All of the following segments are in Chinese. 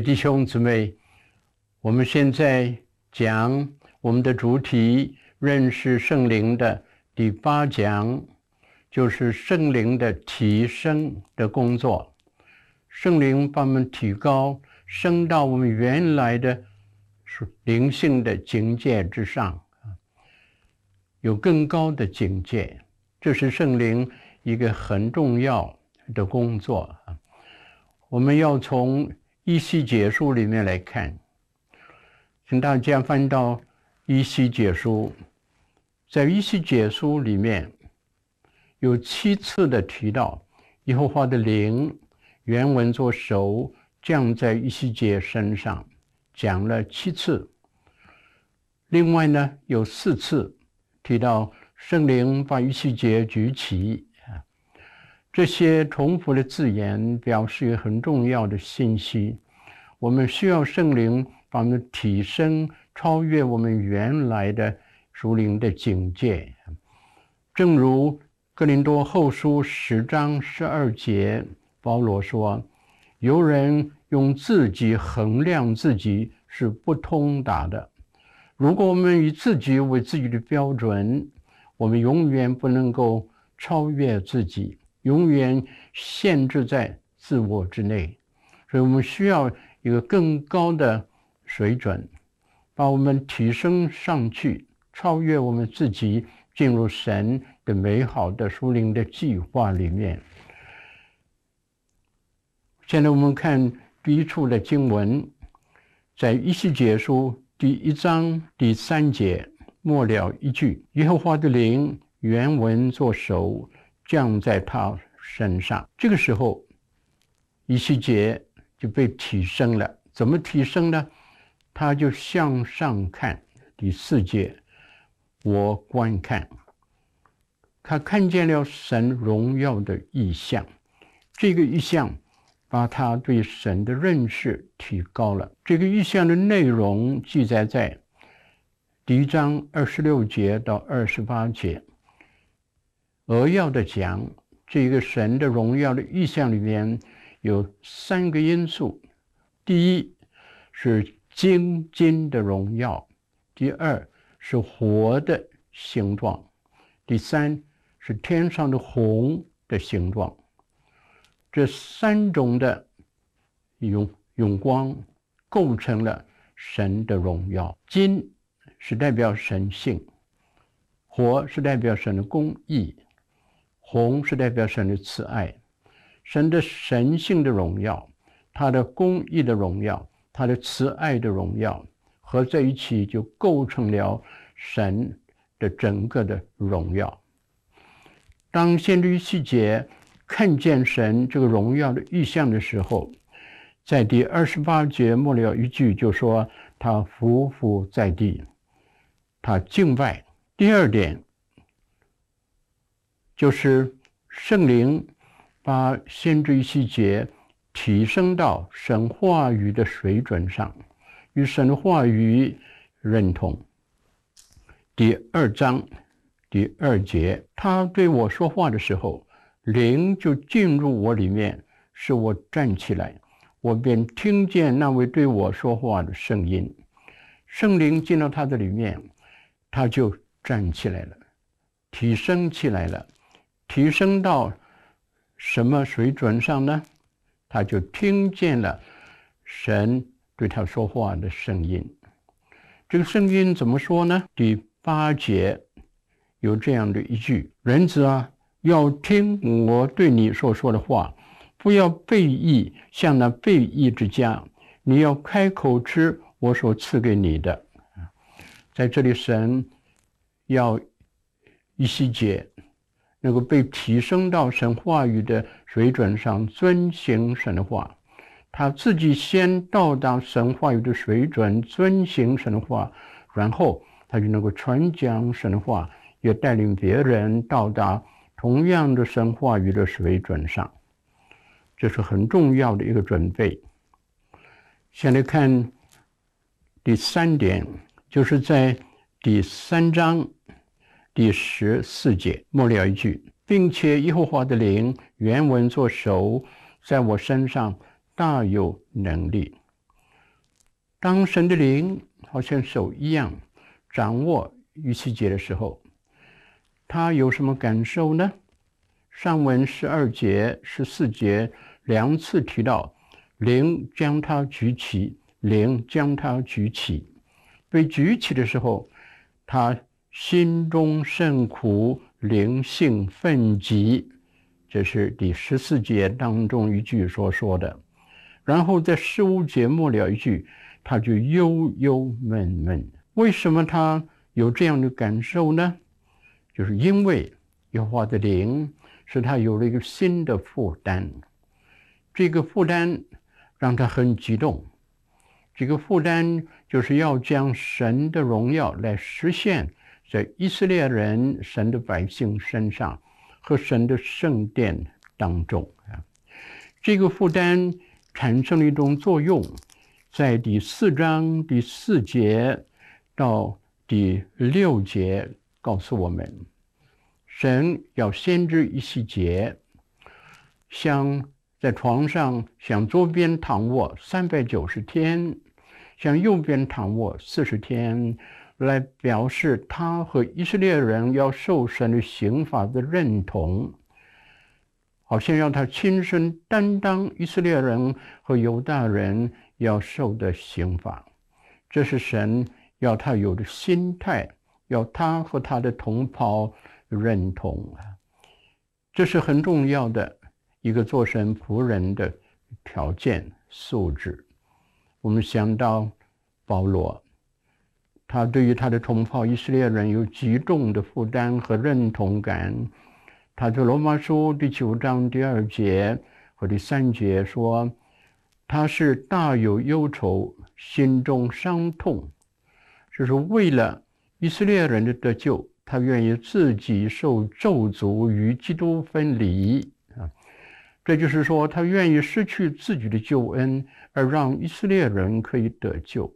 弟兄姊妹，我们现在讲我们的主题——认识圣灵的第八讲，就是圣灵的提升的工作。圣灵把我们提高，升到我们原来的灵性的境界之上，有更高的境界。这是圣灵一个很重要的工作。我们要从以西解书里面来看，请大家翻到以西解书，在以西解书里面有七次的提到耶和华的灵，原文作手降在以西结身上，讲了七次。另外呢，有四次提到。圣灵把以西结举起，这些重复的字眼表示一个很重要的信息。我们需要圣灵把我们提升，超越我们原来的属灵的境界。正如哥林多后书十章十二节，保罗说：“有人用自己衡量自己是不通达的。如果我们以自己为自己的标准。”我们永远不能够超越自己，永远限制在自我之内，所以我们需要一个更高的水准，把我们提升上去，超越我们自己，进入神的美好的属灵的计划里面。现在我们看第一处的经文，在一西结书第一章第三节。末了一句，耶和华的灵原文作手降在他身上。这个时候，一西结就被提升了。怎么提升呢？他就向上看。第四节，我观看，他看见了神荣耀的意象。这个意象把他对神的认识提高了。这个意象的内容记载在。第一章二十六节到二十八节，扼要的讲这个神的荣耀的意象里面有三个因素：第一是金金的荣耀；第二是火的形状；第三是天上的虹的形状。这三种的永永光构成了神的荣耀。金。是代表神性，火是代表神的公义，红是代表神的慈爱。神的神性的荣耀，他的公义的荣耀，他的慈爱的荣耀合在一起，就构成了神的整个的荣耀。当先知以西结看见神这个荣耀的异象的时候，在第二十八节末了一句就说：“他俯伏在地。”他敬拜。第二点就是圣灵把先知以西结提升到神话语的水准上，与神话语认同。第二章第二节，他对我说话的时候，灵就进入我里面，使我站起来，我便听见那位对我说话的声音。圣灵进到他的里面。他就站起来了，提升起来了，提升到什么水准上呢？他就听见了神对他说话的声音。这个声音怎么说呢？第八节有这样的一句：“人子啊，要听我对你所说的话，不要背义，像那背义之家。你要开口吃我所赐给你的。”在这里，神要以西结能够被提升到神话语的水准上，遵行神话。他自己先到达神话语的水准，遵行神话，然后他就能够传讲神话，也带领别人到达同样的神话语的水准上。这是很重要的一个准备。先来看第三点。就是在第三章第十四节末了一句，并且耶和华的灵原文作手在我身上大有能力。当神的灵好像手一样掌握逾西结的时候，他有什么感受呢？上文十二节、十四节两次提到，灵将他举起，灵将他举起。被举起的时候，他心中甚苦，灵性愤急。这是第十四节当中一句所说的。然后在十五节末了一句。他就忧忧闷闷，为什么他有这样的感受呢？就是因为耶和华的灵使他有了一个新的负担，这个负担让他很激动。这个负担就是要将神的荣耀来实现，在以色列人、神的百姓身上和神的圣殿当中啊。这个负担产生了一种作用。在第四章第四节到第六节，告诉我们，神要先知以西结，向在床上向左边躺卧三百九十天，向右边躺卧四十天，来表示他和以色列人要受神的刑罚的认同，好像要他亲身担当以色列人和犹大人。要受的刑罚，这是神要他有的心态，要他和他的同胞认同啊，这是很重要的一个做神仆人的条件素质。我们想到保罗，他对于他的同胞以色列人有极重的负担和认同感。他在罗马书第九章第二节和第三节说。他是大有忧愁，心中伤痛，就是为了以色列人的得救，他愿意自己受咒诅，与基督分离啊。这就是说，他愿意失去自己的救恩，而让以色列人可以得救。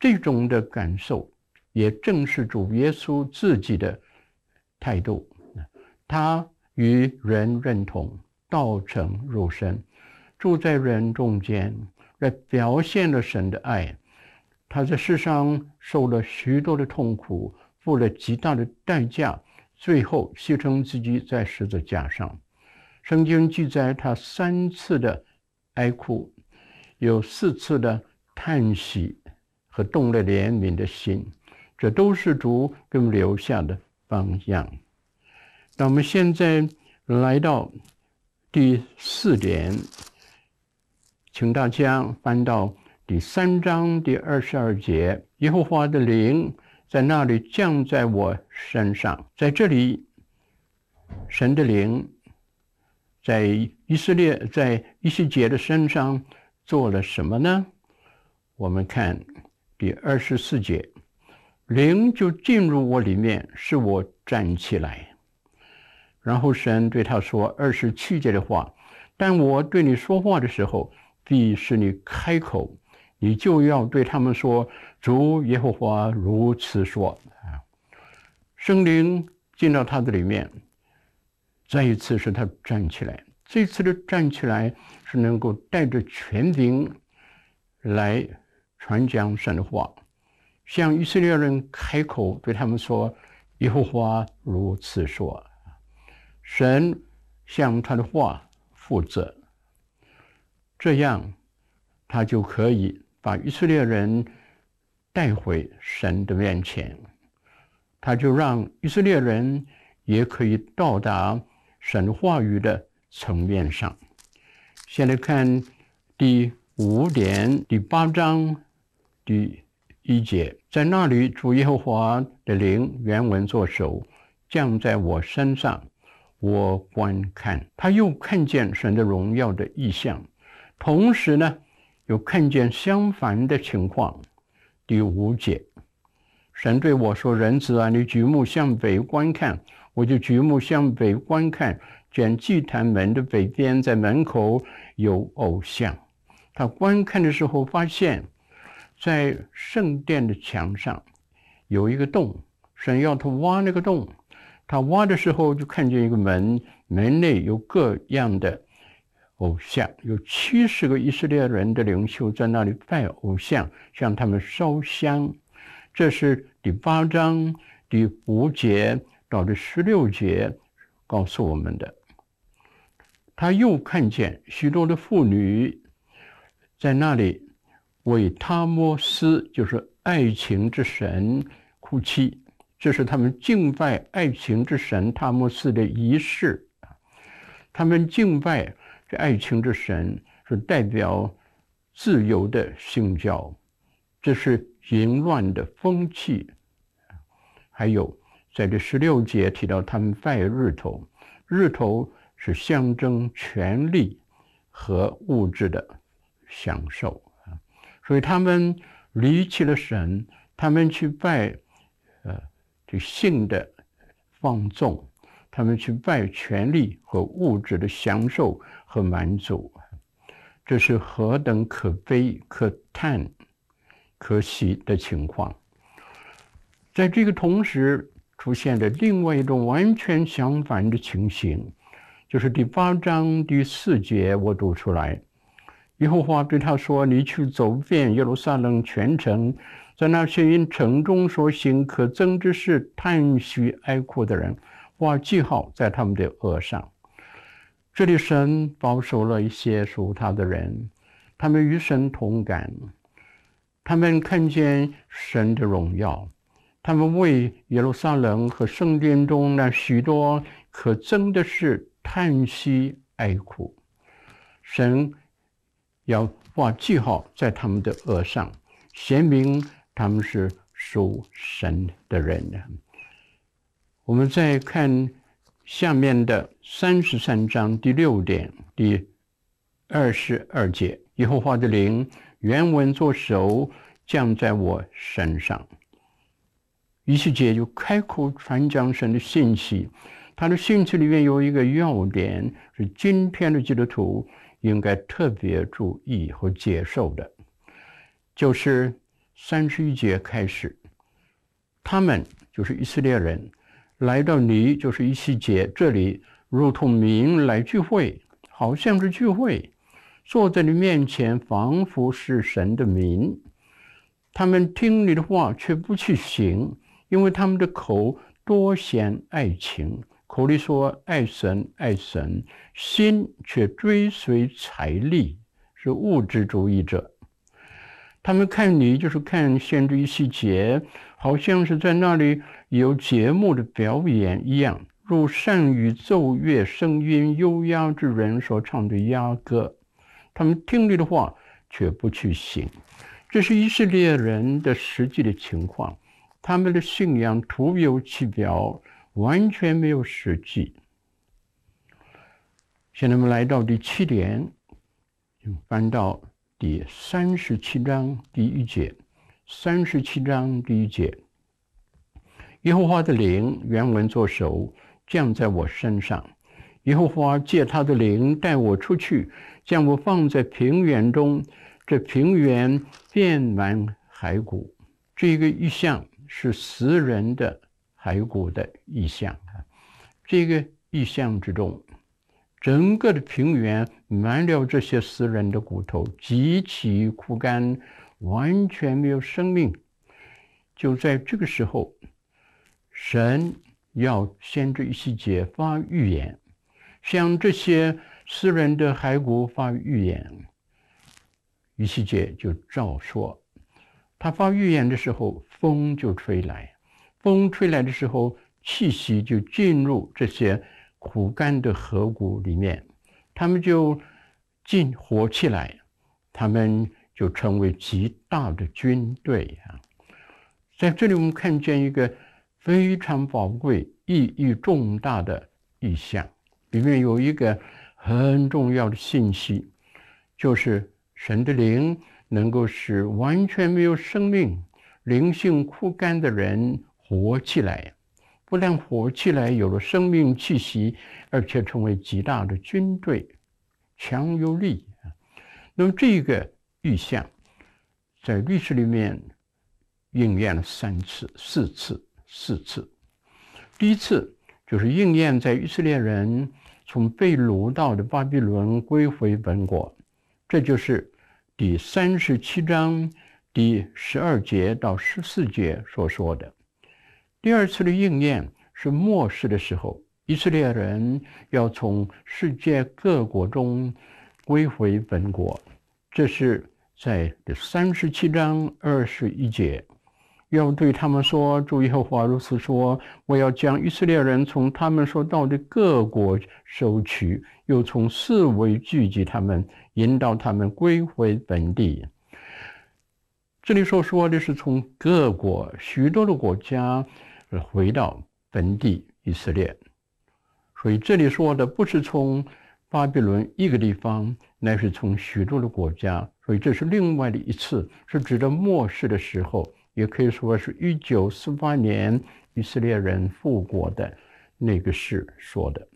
这种的感受，也正是主耶稣自己的态度。他与人认同，道成肉身。住在人中间，来表现了神的爱。他在世上受了许多的痛苦，付了极大的代价，最后牺牲自己在十字架上。圣经记载他三次的哀哭，有四次的叹息动了怜悯的心，这都是主给我们留下的榜样。那我们现在来到第四点。请大家翻到第三章第二十二节，耶和华的灵在那里降在我身上。在这里，神的灵在以色列，在以西结的身上做了什么呢？我们看第二十四节，灵就进入我里面，使我站起来。然后神对他说二十七节的话，但我对你说话的时候。必使你开口，你就要对他们说：“主耶和华如此说。”啊，圣灵进到他的里面，再一次使他站起来。这次的站起来是能够带着权柄来传讲神的话，向以色列人开口对他们说：“耶和华如此说。”神向他的话负责。这样，他就可以把以色列人带回神的面前，他就让以色列人也可以到达神话语的层面上。先来看第五点，第八章第一节，在那里，主耶和华的灵原文作手降在我身上，我观看，他又看见神的荣耀的异象。同时呢，又看见相反的情况。第五节，神对我说：“人子啊，你举目向北观看。”我就举目向北观看，见祭坛门的北边，在门口有偶像。他观看的时候，发现，在圣殿的墙上有一个洞，神要他挖那个洞。他挖的时候，就看见一个门，门内有各样的偶像，有七十个以色列人的领袖在那里拜偶像，向他们烧香。这是第八章第五节到第十六节告诉我们的。他又看见许多的妇女在那里为他摩斯，就是爱情之神哭泣。这是他们敬拜爱情之神他摩斯的仪式。他们敬拜。这爱情之神是代表自由的性交，这是淫乱的风气。还有在这十六节提到他们拜日头，日头是象征权力和物质的享受，所以他们离弃了神，他们去拜呃这性的放纵。他们去拜权力和物质的享受和满足，这是何等可悲、可叹、可喜的情况。在这个同时，出现了另外一种完全相反的情形，就是第八章第四节，我读出来：耶和华对他说：“你去走遍耶路撒冷全城，在那些因城中所行可憎之事叹息哀哭的人。”画记号在他们的额上。这里神保守了一些属他的人，他们与神同感，他们看见神的荣耀，他们为耶路撒冷和圣殿中那许多可憎的事叹息哀哭。神要画记号在他们的额上，显明他们是属神的人。我们再看下面的三十三章第六点第二十二节，耶和华的灵原文作手降在我身上。以西结就开口传讲神的信息，他的信息里面有一个要点，是今天的基督徒应该特别注意和接受的，就是三十一节开始，他们就是以色列人。来到你就是以西结这里，如同民来聚会，好像是聚会，坐在你面前，仿佛是神的民。他们听你的话，却不去行，因为他们的口多显爱情，口里说爱神爱神，心却追随财力，是物质主义者。他们看你就是看先知以西结，好像是在那里。有节目的表演一样，如善于奏乐、声音优雅之人所唱的雅歌。他们听你的话，却不去行。这是以色列人的实际的情况。他们的信仰徒有其表，完全没有实际。现在我们来到第七点，翻到第三十七章第一节。三十七章第一节。耶和华的灵原文作手降在我身上，耶和华借他的灵带我出去，将我放在平原中，这平原遍满骸骨。这个意象是死人的骸骨的意象啊！这个意象之中，整个的平原满了这些死人的骨头，极其枯干，完全没有生命。就在这个时候。神要先知以西结发预言，向这些死人的骸骨发预言。以西结就照说。他发预言的时候，风就吹来，风吹来的时候，气息就进入这些枯干的河谷里面，他们就进活起来，他们就成为极大的军队啊！在这里，我们看见一个。非常宝贵、意义重大的意象，里面有一个很重要的信息，就是神的灵能够使完全没有生命、灵性枯干的人活起来，不但活起来有了生命气息，而且成为极大的军队，强有力。那么这个异象在历史里面应验了三次、四次。四次，第一次就是应验在以色列人从被掳到的巴比伦归回本国，这就是第三十七章第十二节到十四节所说的。第二次的应验是末世的时候，以色列人要从世界各国中归回本国，这是在第三十七章二十一节。要对他们说：“主耶和华如此说：我要将以色列人从他们所到的各国收取，又从四围聚集他们，引导他们归回本地。”这里所说的是从各国许多的国家是回到本地以色列，所以这里说的不是从巴比伦一个地方，乃是从许多的国家，所以这是另外的一次，是指的末世的时候。也可以说是一九四八年以色列人复国的那个事说的。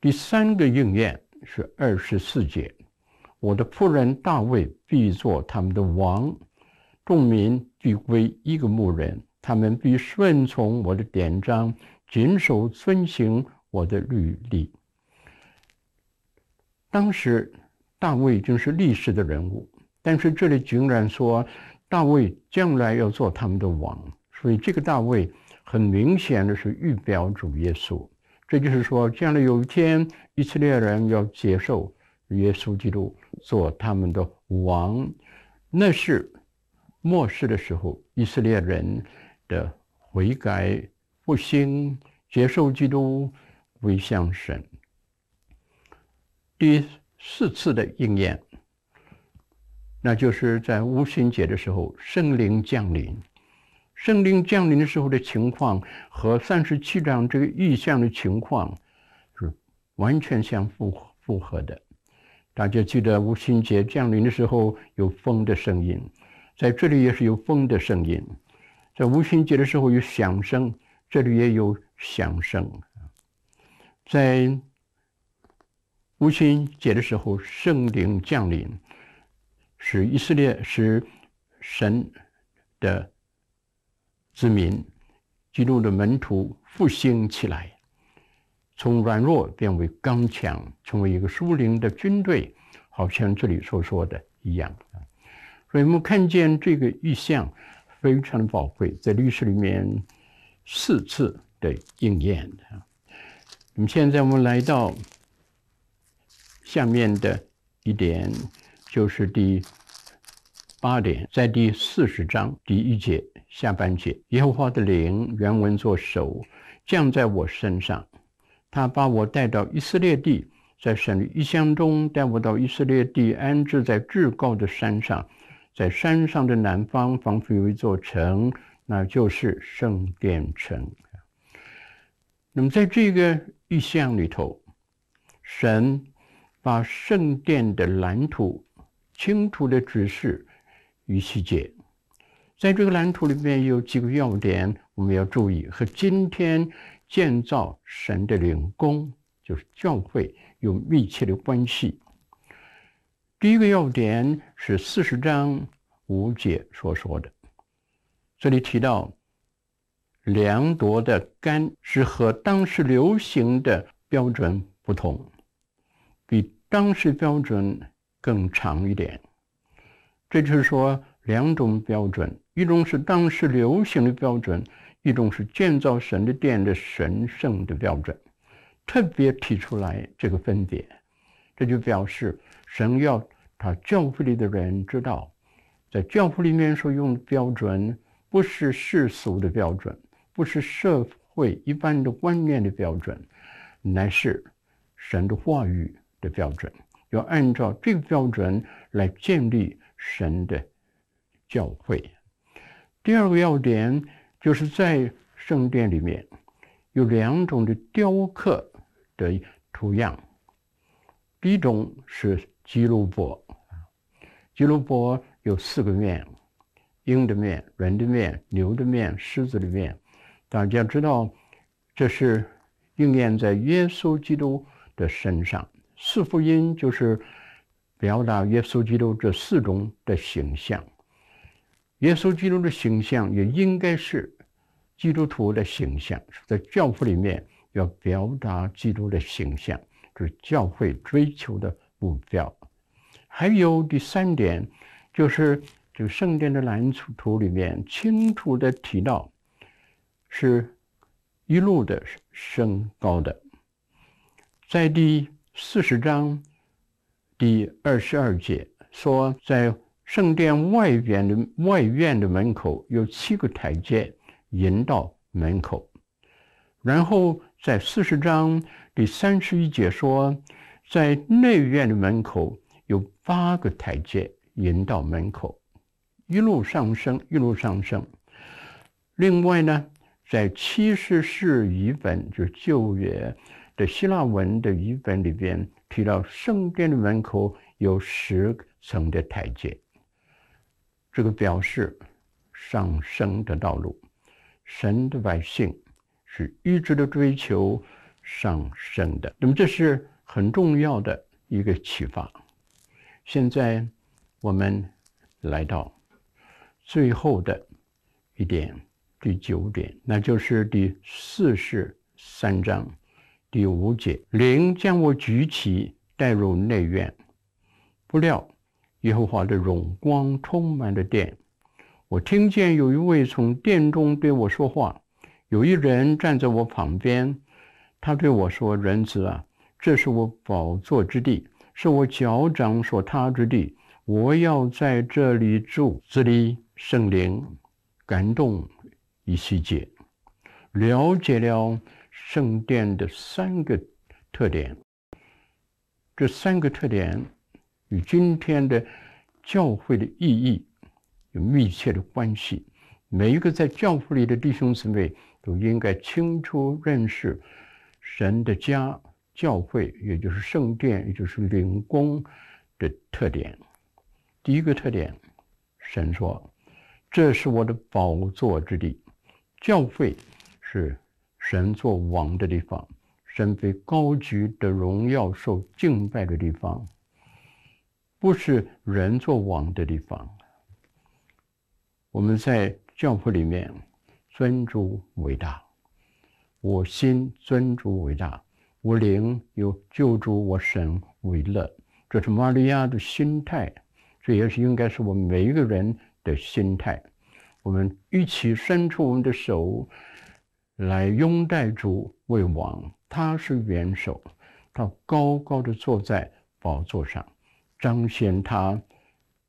第三个应验是二十四节：“我的仆人大卫必作他们的王，众民必归一个牧人，他们必顺从我的典章，谨守遵行我的律例。”当时大卫已经是历史的人物，但是这里竟然说。大卫将来要做他们的王，所以这个大卫很明显的是预表主耶稣。这就是说，将来有一天以色列人要接受耶稣基督做他们的王，那是末世的时候，以色列人的悔改复兴，接受基督归向神。第四次的应验。那就是在五旬节的时候，圣灵降临。圣灵降临的时候的情况和三十七章这个意象的情况是完全相符符合的。大家记得五旬节降临的时候有风的声音，在这里也是有风的声音。在五旬节的时候有响声，这里也有响声。在五旬节的时候，圣灵降临。使以色列使神的子民、基督的门徒复兴起来，从软弱变为刚强，成为一个属灵的军队，好像这里所说的一样。所以我们看见这个异象非常宝贵，在历史里面四次的应验。那么现在我们来到下面的一点。就是第八点，在第四十章第一节下半节，耶和华的灵原文作手降在我身上，他把我带到以色列地，在神的异象中带我到以色列地，安置在至高的山上，在山上的南方仿佛有一座城，那就是圣殿城。那么在这个意象里头，神把圣殿的蓝图。清楚的指示与细节，在这个蓝图里面有几个要点，我们要注意，和今天建造神的灵宫，就是教会有密切的关系。第一个要点是四十章五节所说的，这里提到量度的竿是和当时流行的标准不同，比当时标准。更长一点，这就是说两种标准：一种是当时流行的标准，一种是建造神的殿的神圣的标准。特别提出来这个分别，这就表示神要他教会里的人知道，在教会里面所用的标准不是世俗的标准，不是社会一般的观念的标准，乃是神的话语的标准。要按照这个标准来建立神的教会。第二个要点就是在圣殿里面有两种的雕刻的图样。第一种是基路伯，基路伯有四个面：鹰的面、人的面、牛的面、狮子的面。大家知道，这是应验在耶稣基督的身上。四福音就是表达耶稣基督这四种的形象，耶稣基督的形象也应该是基督徒的形象，在教父里面要表达基督的形象，就是教会追求的目标。还有第三点，就是这个圣殿的蓝图里面清楚地提到，是一路的升高的。在第四十章第二十二节说，在圣殿外边的外院的门口有七个台阶，引到门口。然后在四十章第三十一节说，在内院的门口有八个台阶，引到门口，一路上升，一路上升。另外呢，在七十士译本，就是旧约的希腊文的译本里边提到，圣殿的门口有十层的台阶。这个表示上升的道路，神的百姓是一直的追求上升的。那么这是很重要的一个启发。现在我们来到最后的一点，第九点，那就是第四十三章第五节：灵将我举起，带入内院，不料。耶和华的荣光充满了殿，我听见有一位从殿中对我说话，有一人站在我旁边，他对我说：“人子啊，这是我宝座之地，是我脚掌所踏之地，我要在这里住。”这里圣灵感动以西结，了解了圣殿的三个特点，这三个特点。与今天的教会的意义有密切的关系。每一个在教会里的弟兄姊妹都应该清楚认识神的家、教会，也就是圣殿，也就是灵宫的特点。第一个特点，神说：“这是我的宝座之地。”教会是神作王的地方，神被高举的荣耀、受敬拜的地方。不是人作王的地方。我们在教会里面尊主为大，我心尊主为大，我灵有救主我神为乐。这是玛利亚的心态，这也是应该是我们每一个人的心态。我们一起伸出我们的手来拥戴主为王，他是元首，他高高的坐在宝座上。彰显他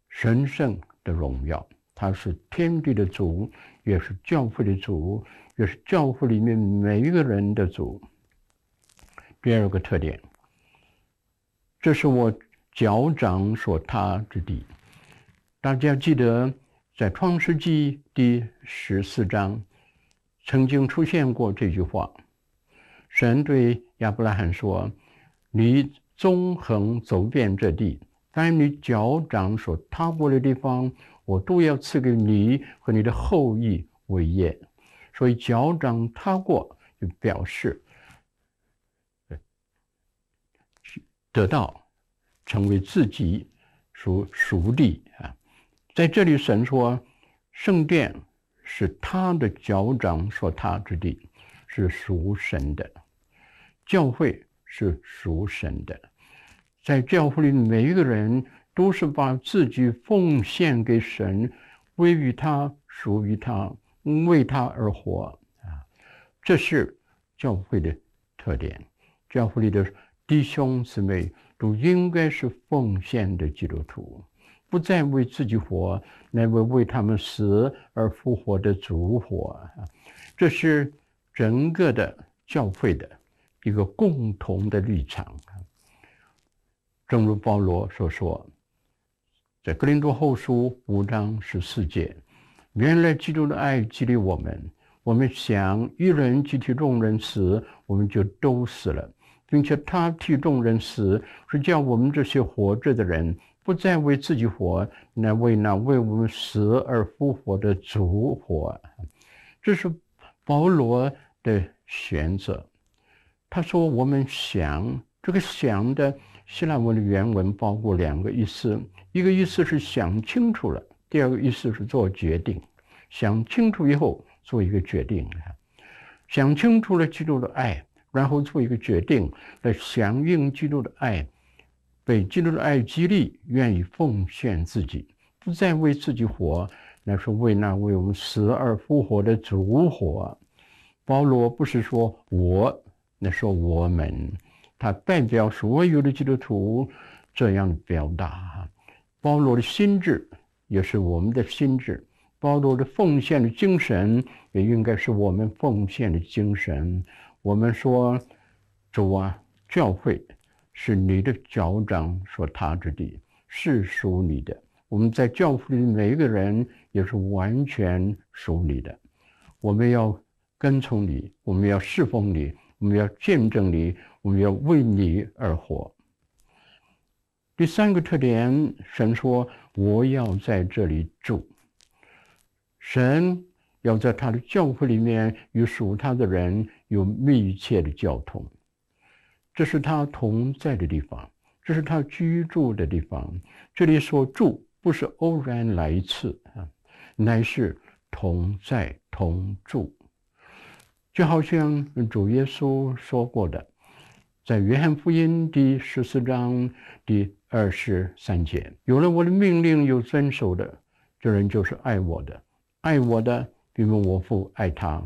神圣的荣耀，他是天地的主，也是教会的主，也是教会里面每一个人的主。第二个特点，这是我脚掌所踏之地。大家记得在创世纪第十四章曾经出现过这句话，神对亚伯拉罕说：“你纵横走遍这地。”但你脚掌所踏过的地方，我都要赐给你和你的后裔为业。所以脚掌踏过，就表示得到成为自己属属地啊。在这里，神说圣殿是他的脚掌所踏之地，是属神的；教会是属神的。在教会里，每一个人都是把自己奉献给神，归于他，属于他，为他而活啊！这是教会的特点。教会里的弟兄姊妹都应该是奉献的基督徒，不再为自己活，乃为为他们死而复活的主活！这是整个的教会的一个共同的立场。正如保罗所说，在格林多后书五章十四节，原来基督的爱激励我们，我们想一人集体众人死，我们就都死了，并且他替众人死，是叫我们这些活着的人不再为自己活，乃为那为我们死而复活的主活。这是保罗的选择。他说：“我们想这个想的。”希腊文的原文包括两个意思，一个意思是想清楚了，第二个意思是做决定。想清楚以后做一个决定，想清楚了基督的爱然后做一个决定来响应基督的爱，被基督的爱激励，愿意奉献自己，不再为自己活，那是为那为我们死而复活的主活。保罗不是说我，那说我们，他代表所有的基督徒这样表达。保罗的心智也是我们的心智，保罗的奉献的精神也应该是我们奉献的精神。我们说，主啊，教会是你的脚掌所踏之地，是属你的。我们在教会里每一个人也是完全属你的。我们要跟从你，我们要侍奉你，我们要见证你，我们要为你而活。第三个特点，神说：“我要在这里住。”神。要在他的教会里面与属他的人有密切的交通，这是他同在的地方，这是他居住的地方。这里所住不是偶然来一次啊，乃是同在同住。就好像主耶稣说过的，在约翰福音第十四章第二十三节：“有了我的命令有遵守的，这人就是爱我的，爱我的。”因为我父爱他，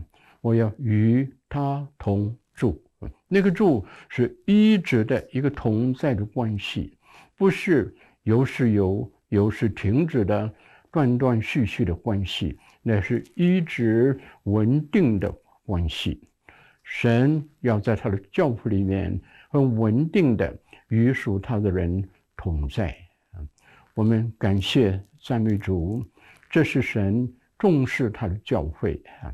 我要与他同住。那个住是一直的一个同在的关系，不是有时有，有时停止的断断续续的关系，那是一直稳定的关系。神要在他的教父里面很稳定的与属他的人同在。我们感谢赞美主，这是神。重视他的教会啊，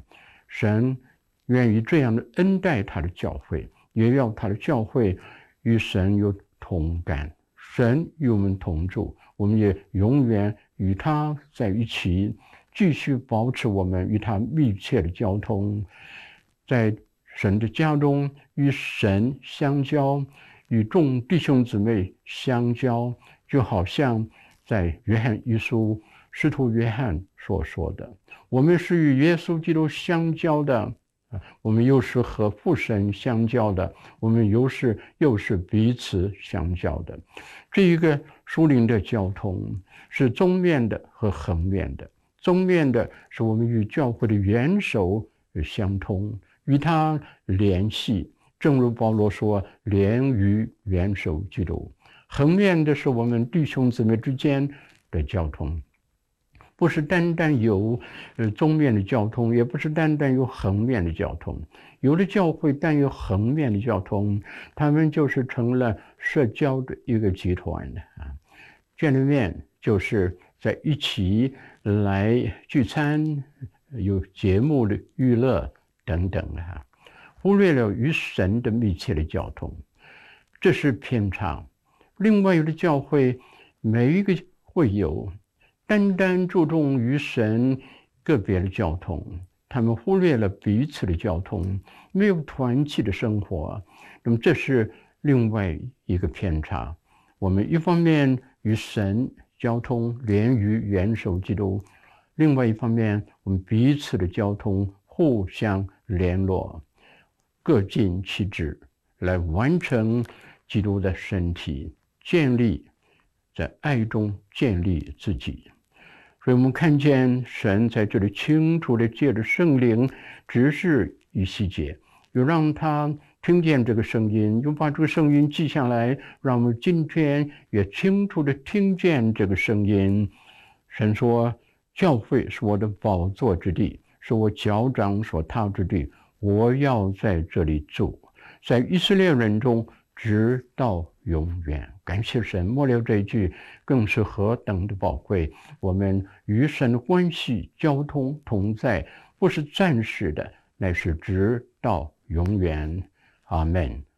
神愿意这样的恩待他的教会，也要他的教会与神有同感，神与我们同住，我们也永远与他在一起，继续保持我们与他密切的交通，在神的家中与神相交，与众弟兄姊妹相交，就好像在约翰一书。使徒约翰所说的：“我们是与耶稣基督相交的，啊，我们又是和父神相交的，我们又是又是彼此相交的。这一个属灵的交通是纵面的和横面的。纵面的是我们与教会的元首相通，与他联系，正如保罗说：‘连于元首基督。’横面的是我们弟兄姊妹之间的交通。”不是单单有呃中面的交通，也不是单单有横面的交通。有的教会单有横面的交通，他们就是成了社交的一个集团的啊。见了面就是在一起来聚餐，有节目的娱乐等等啊，忽略了与神的密切的交通，这是偏差。另外有的教会，每一个会有。单单注重与神个别的交通，他们忽略了彼此的交通，没有团契的生活。那么这是另外一个偏差。我们一方面与神交通连于元首基督，另外一方面我们彼此的交通互相联络，各尽其职来完成基督的身体，建立在爱中建立自己。所以我们看见神在这里清楚地借着圣灵指示与细节，又让他听见这个声音，又把这个声音记下来，让我们今天也清楚地听见这个声音。神说：“教会是我的宝座之地，是我脚掌所踏之地，我要在这里住，在以色列人中。”直到永远，感谢神。末了这一句更是何等的宝贵！我们与神的关系、交通、同在，不是暂时的，乃是直到永远。阿门。